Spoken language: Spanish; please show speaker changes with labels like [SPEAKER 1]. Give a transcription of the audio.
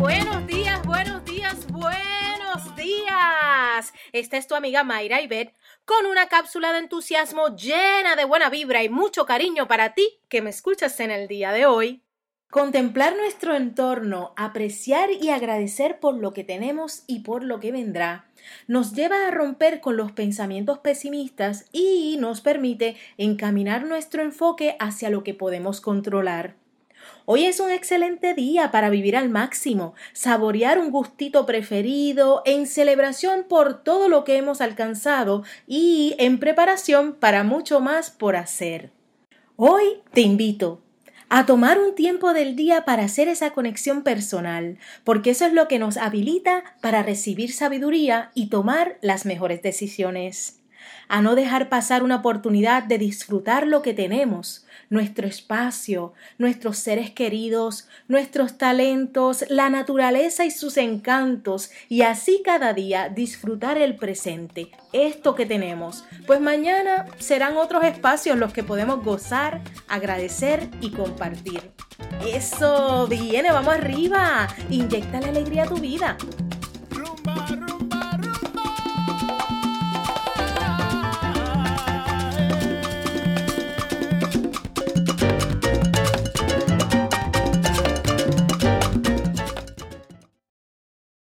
[SPEAKER 1] Buenos días, buenos días, buenos días. Esta es tu amiga Mayra Ibet con una cápsula de entusiasmo llena de buena vibra y mucho cariño para ti que me escuchas en el día de hoy. Contemplar nuestro entorno, apreciar y agradecer por lo que tenemos y por lo que vendrá, nos lleva a romper con los pensamientos pesimistas y nos permite encaminar nuestro enfoque hacia lo que podemos controlar. Hoy es un excelente día para vivir al máximo, saborear un gustito preferido, en celebración por todo lo que hemos alcanzado y en preparación para mucho más por hacer. Hoy te invito a tomar un tiempo del día para hacer esa conexión personal, porque eso es lo que nos habilita para recibir sabiduría y tomar las mejores decisiones a no dejar pasar una oportunidad de disfrutar lo que tenemos, nuestro espacio, nuestros seres queridos, nuestros talentos, la naturaleza y sus encantos, y así cada día disfrutar el presente, esto que tenemos, pues mañana serán otros espacios los que podemos gozar, agradecer y compartir. Eso, viene, vamos arriba, inyecta la alegría a tu vida.